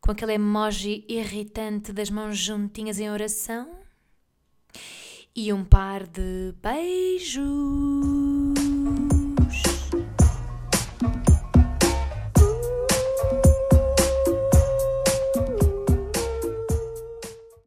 com aquele emoji irritante das mãos juntinhas em oração e um par de beijos.